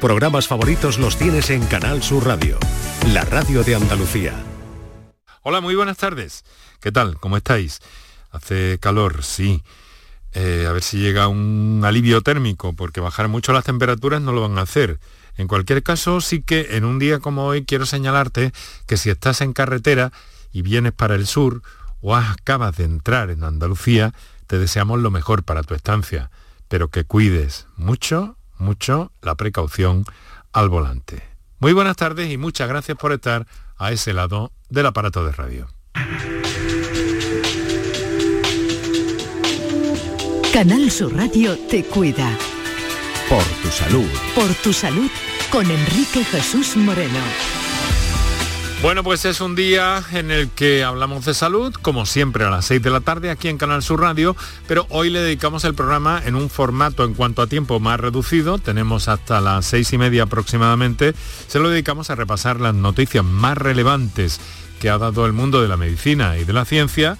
Programas favoritos los tienes en Canal Sur Radio, la radio de Andalucía. Hola, muy buenas tardes. ¿Qué tal? ¿Cómo estáis? Hace calor, sí. Eh, a ver si llega un alivio térmico, porque bajar mucho las temperaturas no lo van a hacer. En cualquier caso, sí que en un día como hoy quiero señalarte que si estás en carretera y vienes para el sur o acabas de entrar en Andalucía, te deseamos lo mejor para tu estancia, pero que cuides mucho mucho la precaución al volante. Muy buenas tardes y muchas gracias por estar a ese lado del aparato de radio. Canal Sur Radio te cuida. Por tu salud. Por tu salud con Enrique Jesús Moreno. Bueno, pues es un día en el que hablamos de salud, como siempre a las 6 de la tarde aquí en Canal Sur Radio, pero hoy le dedicamos el programa en un formato en cuanto a tiempo más reducido, tenemos hasta las seis y media aproximadamente, se lo dedicamos a repasar las noticias más relevantes que ha dado el mundo de la medicina y de la ciencia.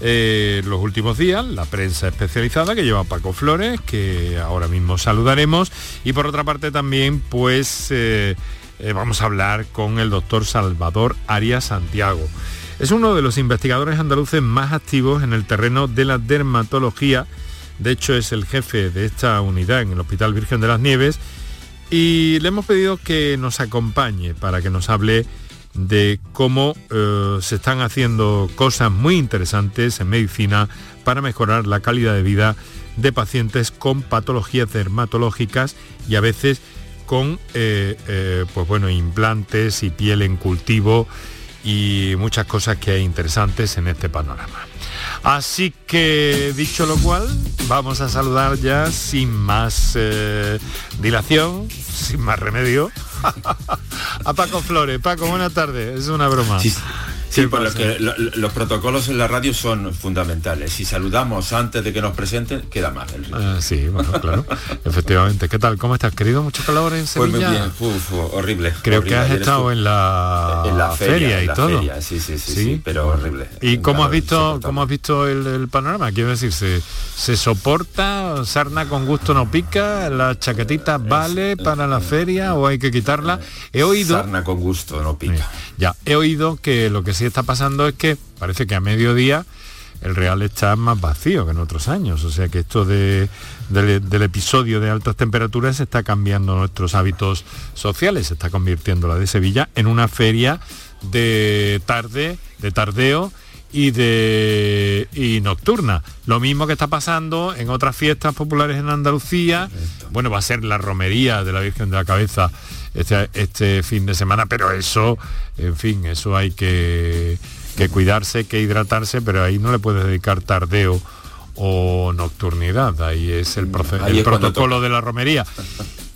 Eh, los últimos días, la prensa especializada que lleva Paco Flores, que ahora mismo saludaremos, y por otra parte también, pues... Eh, eh, vamos a hablar con el doctor Salvador Arias Santiago. Es uno de los investigadores andaluces más activos en el terreno de la dermatología. De hecho, es el jefe de esta unidad en el Hospital Virgen de las Nieves. Y le hemos pedido que nos acompañe para que nos hable de cómo eh, se están haciendo cosas muy interesantes en medicina para mejorar la calidad de vida de pacientes con patologías dermatológicas y a veces con eh, eh, pues bueno, implantes y piel en cultivo y muchas cosas que hay interesantes en este panorama. Así que dicho lo cual, vamos a saludar ya sin más eh, dilación, sin más remedio, a Paco Flores. Paco, buenas tardes, es una broma. Por que los protocolos en la radio son fundamentales. Si saludamos antes de que nos presenten, queda mal. Ah, sí, bueno, claro. Efectivamente. ¿Qué tal? ¿Cómo estás, querido? ¿Mucho calor en Sevilla? Pues muy bien, horrible. Creo que has estado en la, en la feria, y la todo. Feria, sí, sí, sí, sí, pero horrible. ¿Y cómo has visto, cómo has visto el, panorama? Quiero decir, ¿se, ¿se, soporta? ¿Sarna con gusto no pica? ¿La chaquetita vale para la feria o hay que quitarla? He oído... Sarna con gusto no pica. Ya, he oído que lo que se está pasando es que parece que a mediodía el Real está más vacío que en otros años. O sea que esto del episodio de altas temperaturas está cambiando nuestros hábitos sociales, se está convirtiendo la de Sevilla en una feria de tarde, de tardeo y de y nocturna. Lo mismo que está pasando en otras fiestas populares en Andalucía. Bueno, va a ser la romería de la Virgen de la Cabeza este, este fin de semana, pero eso, en fin, eso hay que, que cuidarse, que hidratarse, pero ahí no le puedes dedicar tardeo o nocturnidad, ahí es el, el protocolo de la romería.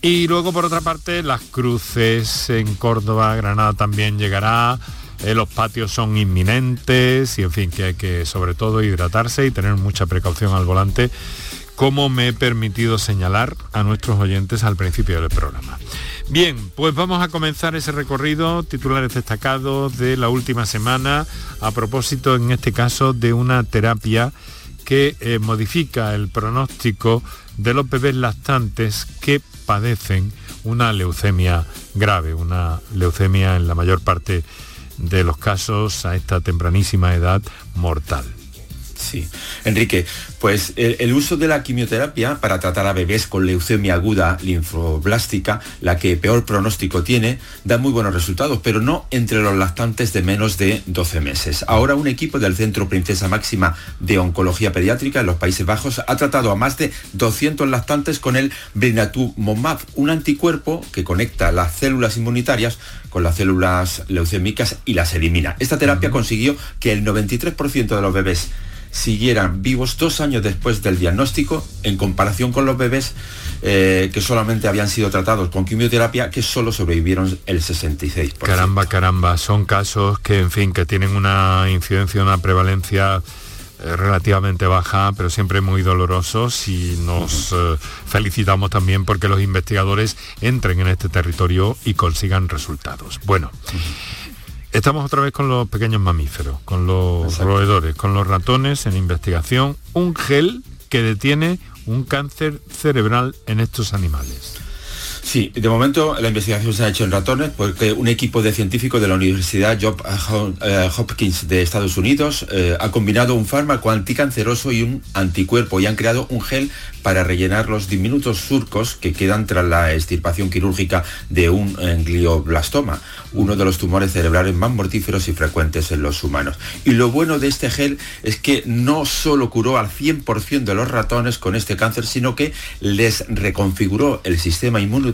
Y luego, por otra parte, las cruces en Córdoba, Granada también llegará, eh, los patios son inminentes y, en fin, que hay que sobre todo hidratarse y tener mucha precaución al volante, como me he permitido señalar a nuestros oyentes al principio del programa. Bien, pues vamos a comenzar ese recorrido, titulares destacados de la última semana, a propósito en este caso de una terapia que eh, modifica el pronóstico de los bebés lactantes que padecen una leucemia grave, una leucemia en la mayor parte de los casos a esta tempranísima edad mortal. Sí, Enrique, pues el, uso de la quimioterapia para tratar a bebés con leucemia aguda linfoblástica, la que peor pronóstico tiene, da muy buenos resultados, pero no entre los lactantes de menos de 12 meses. Ahora un equipo del Centro Princesa Máxima de Oncología Pediátrica en los Países Bajos ha tratado a más de 200 lactantes con el Brinatuzumab, un anticuerpo que conecta las células inmunitarias con las células leucémicas y las elimina. Esta terapia consiguió que el 93% de los bebés siguieran vivos dos años después del diagnóstico en comparación con los bebés eh, que solamente habían sido tratados con quimioterapia que solo sobrevivieron el 66%. Caramba, caramba, son casos que, en fin, que tienen una incidencia, una prevalencia eh, relativamente baja, pero siempre muy dolorosos y nos eh, felicitamos también porque los investigadores entren en este territorio y consigan resultados. Bueno. Estamos otra vez con los pequeños mamíferos, con los roedores, con los ratones en investigación. Un gel que detiene un cáncer cerebral en estos animales. Sí, de momento la investigación se ha hecho en ratones porque un equipo de científicos de la Universidad Johns eh, Hopkins de Estados Unidos eh, ha combinado un fármaco anticanceroso y un anticuerpo y han creado un gel para rellenar los diminutos surcos que quedan tras la extirpación quirúrgica de un glioblastoma, uno de los tumores cerebrales más mortíferos y frecuentes en los humanos. Y lo bueno de este gel es que no solo curó al 100% de los ratones con este cáncer, sino que les reconfiguró el sistema eh,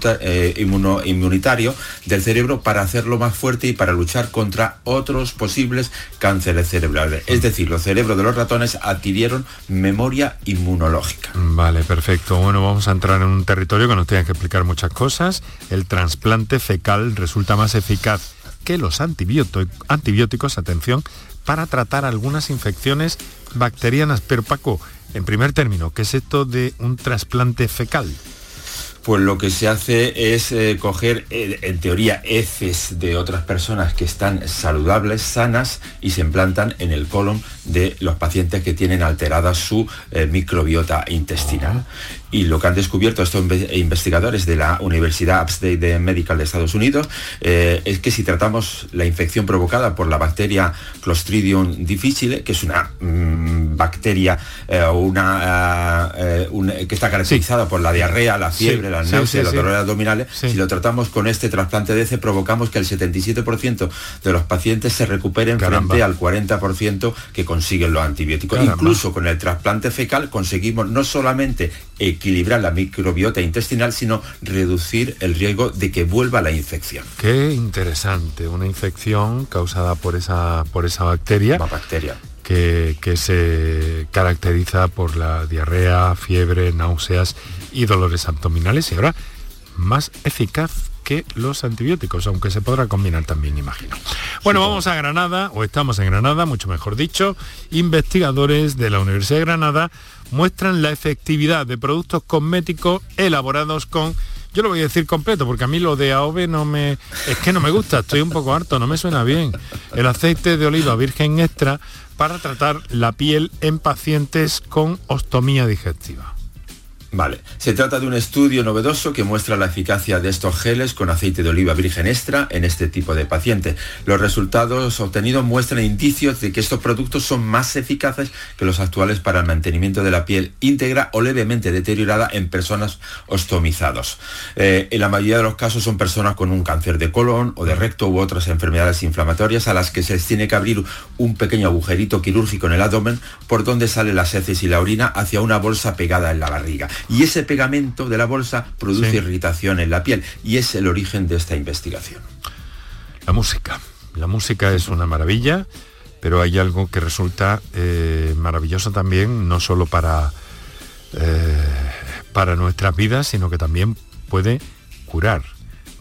inmunitario del cerebro para hacerlo más fuerte y para luchar contra otros posibles cánceres cerebrales. Es decir, los cerebros de los ratones adquirieron memoria inmunológica. Vale, perfecto. Bueno, vamos a entrar en un territorio que nos tiene que explicar muchas cosas. El trasplante fecal resulta más eficaz que los antibióticos, atención, para tratar algunas infecciones bacterianas. Pero Paco, en primer término, ¿qué es esto de un trasplante fecal? Pues lo que se hace es eh, coger, eh, en teoría, heces de otras personas que están saludables, sanas, y se implantan en el colon de los pacientes que tienen alterada su eh, microbiota intestinal. Y lo que han descubierto estos investigadores de la Universidad Upstate Medical de Estados Unidos es que si tratamos la infección provocada por la bacteria Clostridium difficile, que es una mm, bacteria una, que está caracterizada por la diarrea, la fiebre, las náuseas, los dolores abdominales, si lo tratamos con este trasplante de ese, provocamos que el 77% de los pacientes se recuperen frente al 40% que consiguen los antibióticos. Incluso con el trasplante fecal conseguimos no solamente equilibrar la microbiota intestinal, sino reducir el riesgo de que vuelva la infección. Qué interesante, una infección causada por esa, por esa bacteria. bacteria que, se caracteriza por la diarrea, fiebre, náuseas y dolores abdominales y ahora más eficaz que los antibióticos, aunque se podrá combinar también, imagino. Bueno, vamos a Granada, o estamos en Granada, mucho mejor dicho. Investigadores de la Universidad de Granada muestran la efectividad de productos cosméticos elaborados con yo lo voy a decir completo porque a mí lo de AOVE no me es que no me gusta, estoy un poco harto, no me suena bien. El aceite de oliva virgen extra para tratar la piel en pacientes con ostomía digestiva. Vale, se trata de un estudio novedoso que muestra la eficacia de estos geles con aceite de oliva virgen extra en este tipo de paciente. Los resultados obtenidos muestran indicios de que estos productos son más eficaces que los actuales para el mantenimiento de la piel íntegra o levemente deteriorada en personas ostomizados. Eh, en la mayoría de los casos son personas con un cáncer de colon o de recto u otras enfermedades inflamatorias a las que se les tiene que abrir un pequeño agujerito quirúrgico en el abdomen por donde salen las heces y la orina hacia una bolsa pegada en la barriga y ese pegamento de la bolsa produce irritación en la piel y es el origen de esta investigación. La música. La música es una maravilla, pero hay algo que resulta eh, maravilloso también, no solo para, eh, para nuestras vidas, sino que también puede curar.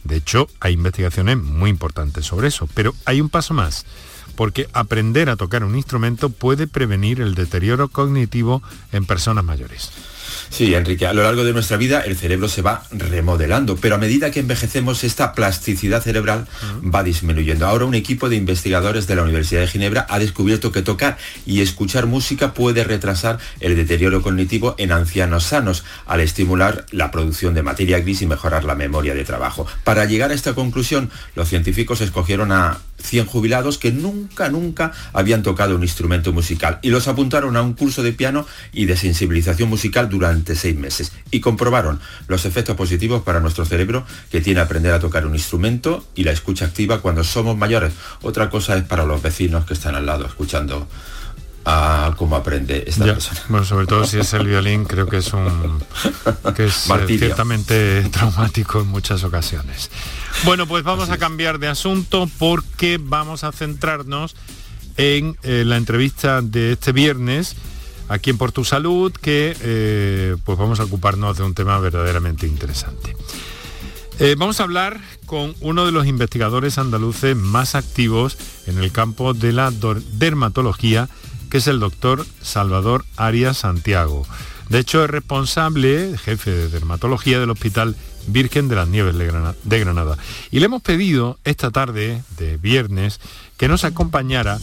De hecho, hay investigaciones muy importantes sobre eso, pero hay un paso más, porque aprender a tocar un instrumento puede prevenir el deterioro cognitivo en personas mayores. Sí, Enrique, a lo largo de nuestra vida el cerebro se va remodelando, pero a medida que envejecemos esta plasticidad cerebral va disminuyendo. Ahora un equipo de investigadores de la Universidad de Ginebra ha descubierto que tocar y escuchar música puede retrasar el deterioro cognitivo en ancianos sanos al estimular la producción de materia gris y mejorar la memoria de trabajo. Para llegar a esta conclusión, los científicos escogieron a 100 jubilados que nunca, nunca habían tocado un instrumento musical y los apuntaron a un curso de piano y de sensibilización musical durante seis meses y comprobaron los efectos positivos para nuestro cerebro que tiene aprender a tocar un instrumento y la escucha activa cuando somos mayores. Otra cosa es para los vecinos que están al lado escuchando a cómo aprende esta persona. Bueno, sobre todo si es el violín, creo que es un que es eh, ciertamente traumático en muchas ocasiones. Bueno, pues vamos a cambiar de asunto porque vamos a centrarnos en eh, la entrevista de este viernes aquí en Por Tu Salud, que eh, pues vamos a ocuparnos de un tema verdaderamente interesante. vamos a hablar con uno de los investigadores andaluces más activos en el campo de la dermatología que es el doctor Salvador Arias Santiago. De hecho, es responsable, jefe de dermatología del Hospital Virgen de las Nieves de Granada. Y le hemos pedido esta tarde de viernes que nos acompañara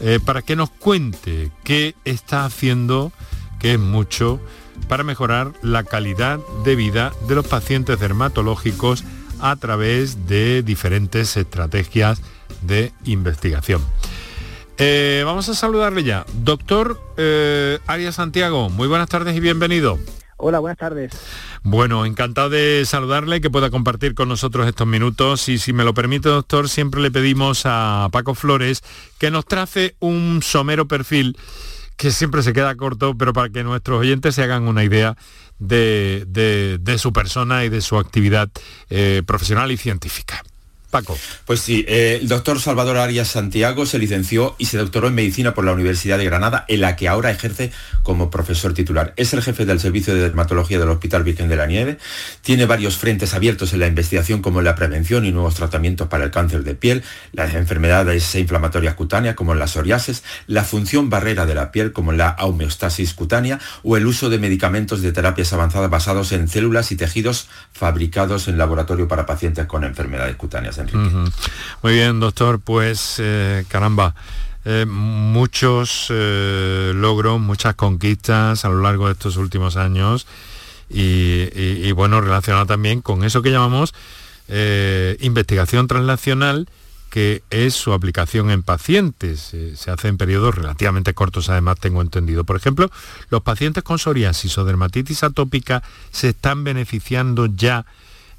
eh, para que nos cuente qué está haciendo, que es mucho, para mejorar la calidad de vida de los pacientes dermatológicos a través de diferentes estrategias de investigación. Eh, vamos a saludarle ya. Doctor eh, Arias Santiago, muy buenas tardes y bienvenido. Hola, buenas tardes. Bueno, encantado de saludarle que pueda compartir con nosotros estos minutos. Y si me lo permite, doctor, siempre le pedimos a Paco Flores que nos trace un somero perfil que siempre se queda corto, pero para que nuestros oyentes se hagan una idea de, su persona y de su actividad eh, profesional y científica. Paco. Pues sí, eh, el doctor Salvador Arias Santiago se licenció y se doctoró en medicina por la Universidad de Granada, en la que ahora ejerce como profesor titular. Es el jefe del Servicio de Dermatología del Hospital Virgen de la Nieve. Tiene varios frentes abiertos en la investigación, como en la prevención y nuevos tratamientos para el cáncer de piel, las enfermedades inflamatorias cutáneas, como en la psoriasis, la función barrera de la piel, como la homeostasis cutánea, o el uso de medicamentos de terapias avanzadas basados en células y tejidos fabricados en laboratorio para pacientes con enfermedades cutáneas. Muy bien, doctor, pues eh, caramba. Eh, muchos eh, logros, muchas conquistas a lo largo de estos últimos años y, bueno, relacionado también con eso que llamamos investigación translacional, que es su aplicación en pacientes. se hace en periodos relativamente cortos, además tengo entendido. Por ejemplo, los pacientes con psoriasis o dermatitis atópica se están beneficiando ya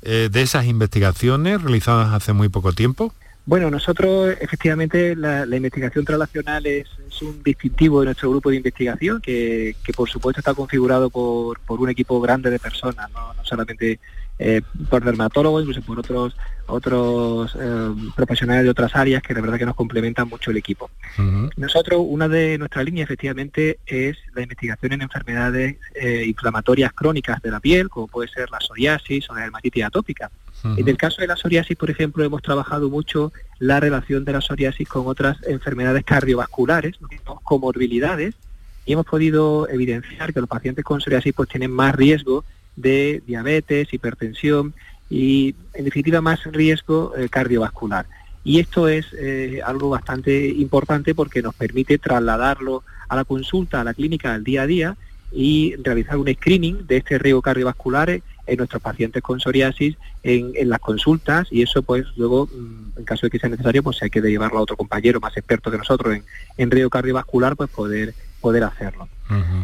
eh, de esas investigaciones realizadas hace muy poco tiempo? Bueno, nosotros efectivamente la, investigación translacional es, un distintivo de nuestro grupo de investigación que, por supuesto está configurado por, un equipo grande de personas, no, no solamente eh, por dermatólogos, incluso por otros otros eh, profesionales de otras áreas que de verdad que nos complementan mucho el equipo. Nosotros, una de nuestras líneas efectivamente es la investigación en enfermedades eh, inflamatorias crónicas de la piel, como puede ser la psoriasis o la dermatitis atópica. En el caso de la psoriasis, por ejemplo, hemos trabajado mucho la relación de la psoriasis con otras enfermedades cardiovasculares, comorbilidades, y hemos podido evidenciar que los pacientes con psoriasis pues tienen más riesgo de diabetes, hipertensión y en definitiva más riesgo eh, cardiovascular. Y esto es eh, algo bastante importante porque nos permite trasladarlo a la consulta, a la clínica, al día a día y realizar un screening de este riesgo cardiovascular en nuestros pacientes con psoriasis en, las consultas y eso pues luego mm, en caso de que sea necesario pues hay que llevarlo a otro compañero más experto que nosotros en, en riesgo cardiovascular pues poder poder hacerlo.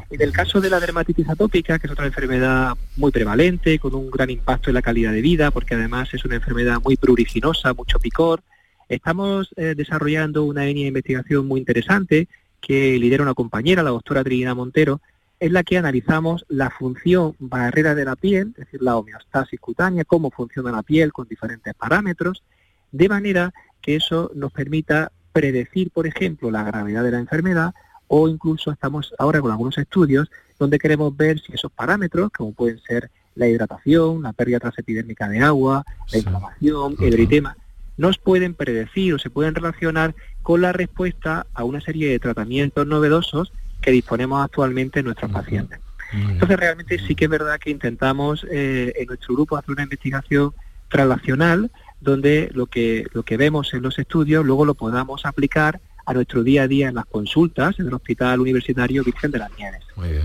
En el caso de la dermatitis atópica, que es otra enfermedad muy prevalente, con un gran impacto en la calidad de vida, porque además es una enfermedad muy pruriginosa, mucho picor, estamos eh, desarrollando una línea de investigación muy interesante que lidera una compañera, la doctora Trinidad Montero, en la que analizamos la función barrera de la piel, es decir, la homeostasis cutánea, cómo funciona la piel con diferentes parámetros, de manera que eso nos permita predecir, por ejemplo, la gravedad de la enfermedad o incluso estamos ahora con algunos estudios donde queremos ver si esos parámetros, como pueden ser la hidratación, la pérdida transepidérmica de agua, la inflamación, el eritema, nos pueden predecir o se pueden relacionar con la respuesta a una serie de tratamientos novedosos que disponemos actualmente en nuestros pacientes. Entonces realmente sí que es verdad que intentamos eh, en nuestro grupo hacer una investigación translacional donde lo que, lo que vemos en los estudios luego lo podamos aplicar a nuestro día a día en las consultas en el Hospital Universitario Virgen de las Nieves. Muy bien.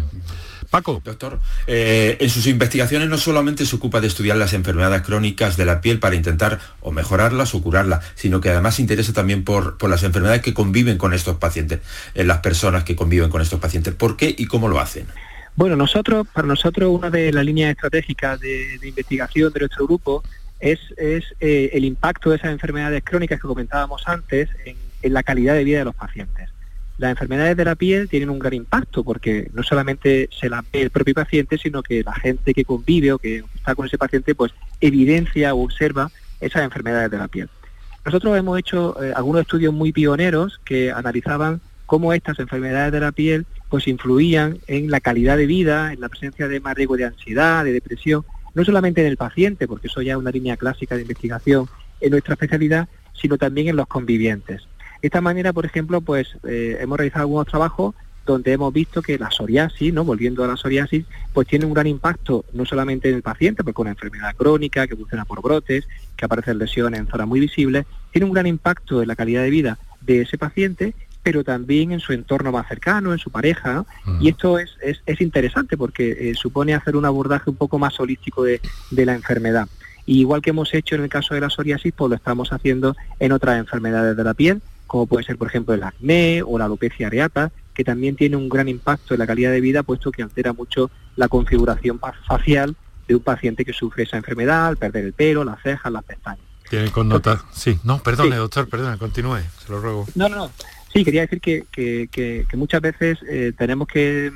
Paco. Doctor, eh, en sus investigaciones no solamente se ocupa de estudiar las enfermedades crónicas de la piel para intentar o mejorarlas o curarlas, sino que además se interesa también por, por las enfermedades que conviven con estos pacientes, en las personas que conviven con estos pacientes. ¿Por qué y cómo lo hacen? Bueno, nosotros, para nosotros una de las líneas estratégicas de, investigación de nuestro grupo es, es eh, el impacto de esas enfermedades crónicas que comentábamos antes en en la calidad de vida de los pacientes. Las enfermedades de la piel tienen un gran impacto porque no solamente se la ve el propio paciente, sino que la gente que convive o que está con ese paciente pues evidencia o observa esas enfermedades de la piel. Nosotros hemos hecho eh, algunos estudios muy pioneros que analizaban cómo estas enfermedades de la piel pues influían en la calidad de vida, en la presencia de más riesgo de ansiedad, de depresión, no solamente en el paciente, porque eso ya es una línea clásica de investigación en nuestra especialidad, sino también en los convivientes. De esta manera, por ejemplo, pues eh, hemos realizado algunos trabajos donde hemos visto que la psoriasis, ¿no? volviendo a la psoriasis, pues tiene un gran impacto no solamente en el paciente, porque una enfermedad crónica que funciona por brotes, que aparecen lesiones en zonas muy visibles, tiene un gran impacto en la calidad de vida de ese paciente, pero también en su entorno más cercano, en su pareja. Y esto es, es, interesante porque eh, supone hacer un abordaje un poco más holístico de, de la enfermedad. Y igual que hemos hecho en el caso de la psoriasis, pues lo estamos haciendo en otras enfermedades de la piel, como puede ser, por ejemplo, el acné o la alopecia areata, que también tiene un gran impacto en la calidad de vida, puesto que altera mucho la configuración facial de un paciente que sufre esa enfermedad, al perder el pelo, las cejas, las pestañas. Tiene connotar, sí, no, perdone, doctor, perdone, continúe, se lo ruego. No, no, no. Sí, quería decir que, que, muchas veces eh, tenemos que,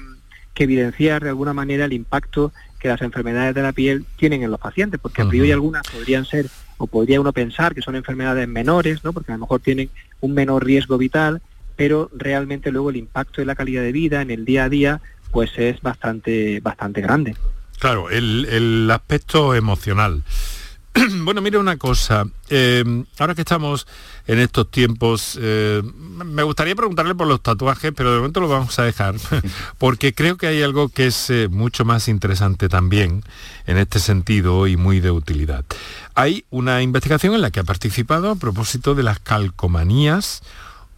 evidenciar de alguna manera el impacto que las enfermedades de la piel tienen en los pacientes, porque a priori algunas podrían ser, o podría uno pensar que son enfermedades menores, ¿no? porque a lo mejor tienen un menor riesgo vital, pero realmente luego el impacto en la calidad de vida, en el día a día, pues es bastante, bastante grande. Claro, el, el aspecto emocional. bueno, mire una cosa. Eh, ahora que estamos en estos tiempos, eh, me gustaría preguntarle por los tatuajes, pero de momento lo vamos a dejar, porque creo que hay algo que es eh, mucho más interesante también en este sentido y muy de utilidad. Hay una investigación en la que ha participado a propósito de las calcomanías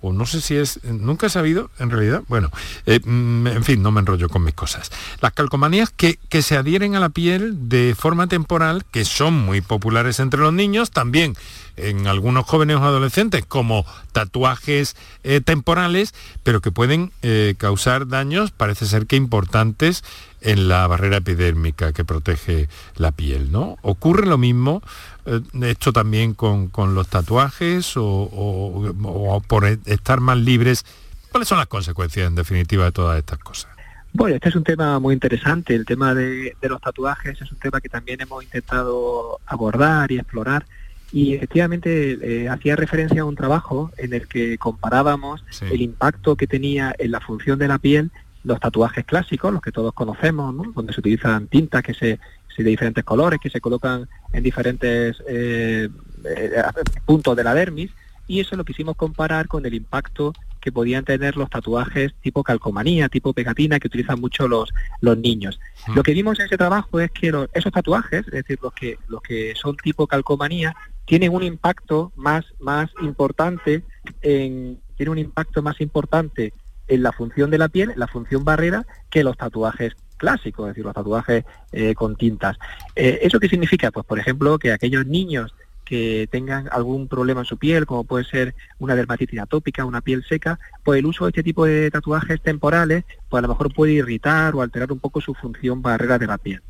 o no sé si es, nunca he sabido, en realidad, bueno, eh, mm, en fin, no me enrollo con mis cosas. Las calcomanías que, que, se adhieren a la piel de forma temporal, que son muy populares entre los niños, también en algunos jóvenes o adolescentes, como tatuajes eh, temporales, pero que pueden eh, causar daños, parece ser que importantes, en la barrera epidérmica que protege la piel, ¿no? Ocurre lo mismo eh, esto también con, los tatuajes o, por e, estar más libres. ¿Cuáles son las consecuencias en definitiva de todas estas cosas? Bueno, este es un tema muy interesante. El tema de, los tatuajes es un tema que también hemos intentado abordar y explorar. Y efectivamente eh, hacía referencia a un trabajo en el que comparábamos el impacto que tenía en la función de la piel los tatuajes clásicos, los que todos conocemos, donde se utilizan tintas que se de diferentes colores que se colocan en diferentes eh, eh, puntos de la dermis. Y eso lo quisimos comparar con el impacto que podían tener los tatuajes tipo calcomanía, tipo pegatina que utilizan mucho los, los niños. Lo que vimos en ese trabajo es que esos tatuajes, es decir, los que, los que son tipo calcomanía, tienen un impacto más, más importante en, tiene un impacto más importante en la función de la piel, la función barrera, que los tatuajes clásico, es decir, los tatuajes eh, con tintas. Eh, ¿Eso qué significa? Pues, por ejemplo, que aquellos niños que tengan algún problema en su piel, como puede ser una dermatitis atópica, una piel seca, pues el uso de este tipo de tatuajes temporales, pues a lo mejor puede irritar o alterar un poco su función barrera de la piel.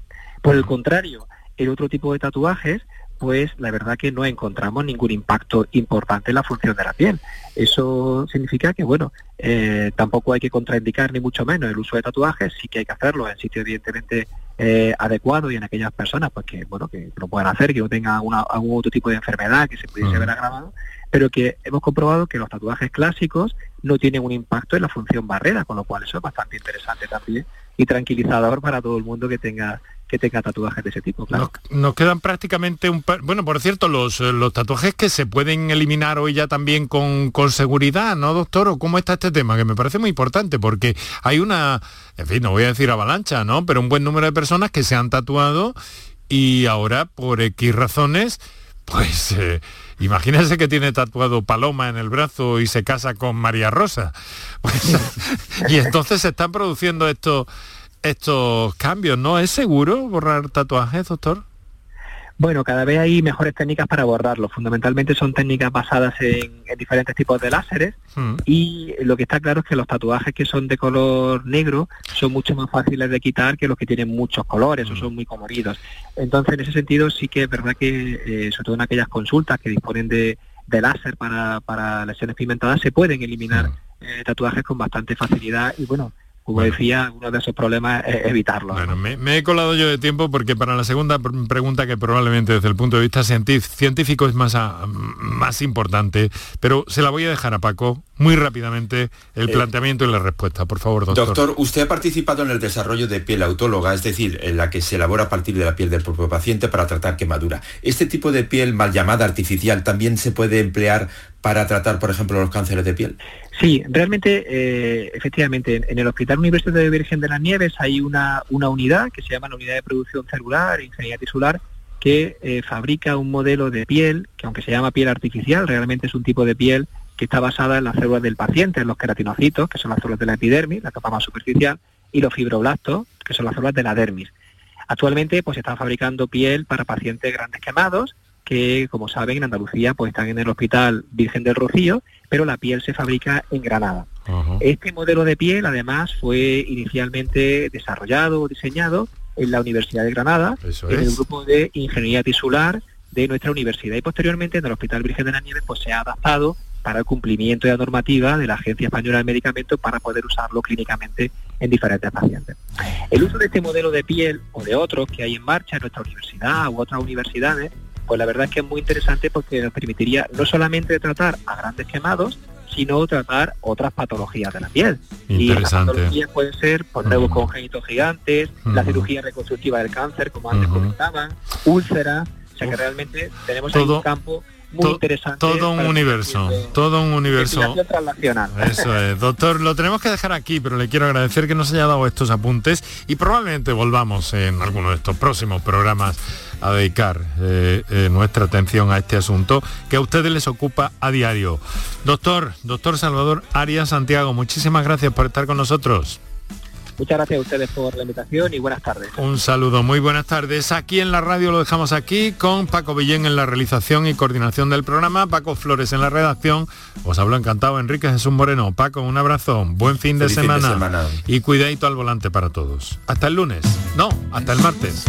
Por el contrario, el otro tipo de tatuajes pues la verdad que no encontramos ningún impacto importante en la función de la piel. Eso significa que, bueno, eh, tampoco hay que contraindicar ni mucho menos el uso de tatuajes, sí que hay que hacerlo en sitios evidentemente eh, adecuados y en aquellas personas pues que, bueno, que lo puedan hacer, que no tengan algún otro tipo de enfermedad que se pudiese ver agravado, pero que hemos comprobado que los tatuajes clásicos no tienen un impacto en la función barrera, con lo cual eso es bastante interesante también y tranquilizador para todo el mundo que tenga que tenga tatuajes de ese tipo. Claro. Nos, quedan prácticamente un par... Bueno, por cierto, los, eh, los tatuajes que se pueden eliminar hoy ya también con, con seguridad, ¿no, doctor? ¿O cómo está este tema? Que me parece muy importante porque hay una, en fin, no voy a decir avalancha, ¿no? Pero un buen número de personas que se han tatuado y ahora, por X razones, pues... Eh, imagínense que tiene tatuado Paloma en el brazo y se casa con María Rosa. Pues, y entonces se están produciendo estos estos cambios, ¿no? ¿Es seguro borrar tatuajes, doctor? Bueno, cada vez hay mejores técnicas para borrarlo. Fundamentalmente son técnicas basadas en, diferentes tipos de láseres hmm. y lo que está claro es que los tatuajes que son de color negro son mucho más fáciles de quitar que los que tienen muchos colores o hmm. son muy coloridos. Entonces, en ese sentido sí que es verdad que, eh, sobre todo en aquellas consultas que disponen de, láser para, para lesiones pigmentadas, se pueden eliminar hmm. eh, tatuajes con bastante facilidad y bueno, como decía, uno de esos problemas es evitarlo. Bueno, me, he colado yo de tiempo porque para la segunda pregunta, que probablemente desde el punto de vista científico es más, más importante, pero se la voy a dejar a Paco muy rápidamente el eh, planteamiento y la respuesta, por favor, doctor. Doctor, usted ha participado en el desarrollo de piel autóloga, es decir, en la que se elabora a partir de la piel del propio paciente para tratar quemadura. ¿Este tipo de piel mal llamada artificial también se puede emplear para tratar, por ejemplo, los cánceres de piel? Sí, realmente, eh, efectivamente, en el Hospital Universitario de Virgen de las Nieves hay una, una unidad que se llama la Unidad de Producción Celular, Ingeniería Tisular, que eh, fabrica un modelo de piel, que aunque se llama piel artificial, realmente es un tipo de piel que está basada en las células del paciente, en los queratinocitos, que son las células de la epidermis, la capa más superficial, y los fibroblastos, que son las células de la dermis. Actualmente pues se está fabricando piel para pacientes grandes quemados, que como saben en Andalucía pues están en el Hospital Virgen del Rocío, pero la piel se fabrica en Granada. Este modelo de piel además fue inicialmente desarrollado o diseñado en la Universidad de Granada, en el grupo de Ingeniería Tisular de nuestra universidad y posteriormente en el Hospital Virgen de la Nieves pues se ha adaptado para el cumplimiento de la normativa de la Agencia Española de Medicamentos para poder usarlo clínicamente en diferentes pacientes. El uso de este modelo de piel o de otros que hay en marcha en nuestra universidad u otras universidades, pues la verdad es que es muy interesante porque nos permitiría no solamente tratar a grandes quemados, sino tratar otras patologías de la piel. Y las patologías pueden ser por pues, nuevos congénitos gigantes, la cirugía reconstructiva del cáncer, como antes comentaban, úlceras, o sea que realmente tenemos todo, un campo muy interesante. Todo un universo, todo un universo. Eso es. Doctor, lo tenemos que dejar aquí, pero le quiero agradecer que nos haya dado estos apuntes y probablemente volvamos en alguno de estos próximos programas a dedicar eh, eh, nuestra atención a este asunto que a ustedes les ocupa a diario. Doctor, doctor Salvador Arias Santiago, muchísimas gracias por estar con nosotros. Muchas gracias a ustedes por la invitación y buenas tardes. Un saludo, muy buenas tardes. Aquí en la radio lo dejamos aquí con Paco Villén en la realización y coordinación del programa, Paco Flores en la redacción. Os hablo encantado Enrique Jesús Moreno. Paco, un abrazo, buen fin de semana, y cuidadito al volante para todos. Hasta el lunes. No, hasta el martes.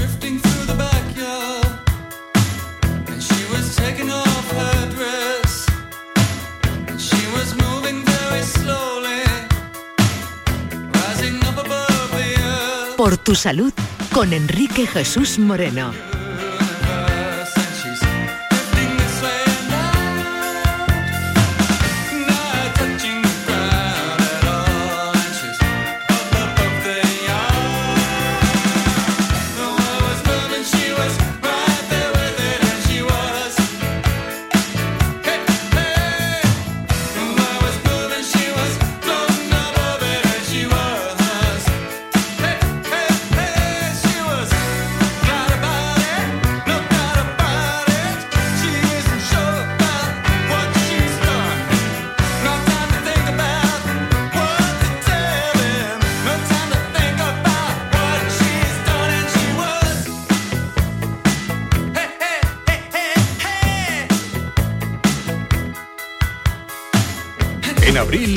Por tu salud con Enrique Jesús Moreno.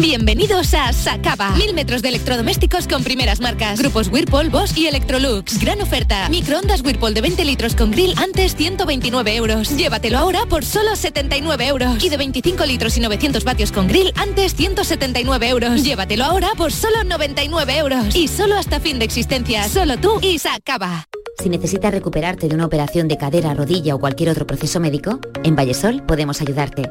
Bienvenidos a Sacaba. Mil metros de electrodomésticos con primeras marcas. Grupos Whirlpool, Bosch y Electrolux. Gran oferta. Microondas Whirlpool de 20 litros con grill antes 129 euros. Llévatelo ahora por solo 79 euros. Y de 25 litros y 900 vatios con grill antes 179 euros. Llévatelo ahora por solo 99 euros. Y solo hasta fin de existencia. Solo tú y Sacaba. Si necesitas recuperarte de una operación de cadera, rodilla o cualquier otro proceso médico, en Vallesol podemos ayudarte.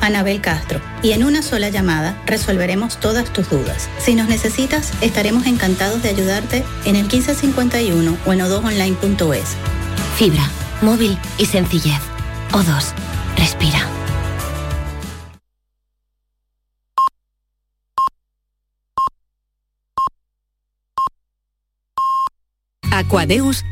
Anabel Castro, y en una sola llamada resolveremos todas tus dudas. Si nos necesitas, estaremos encantados de ayudarte en el 1551 o en odosonline.es. Fibra, móvil y sencillez. O2, respira. Aquadeus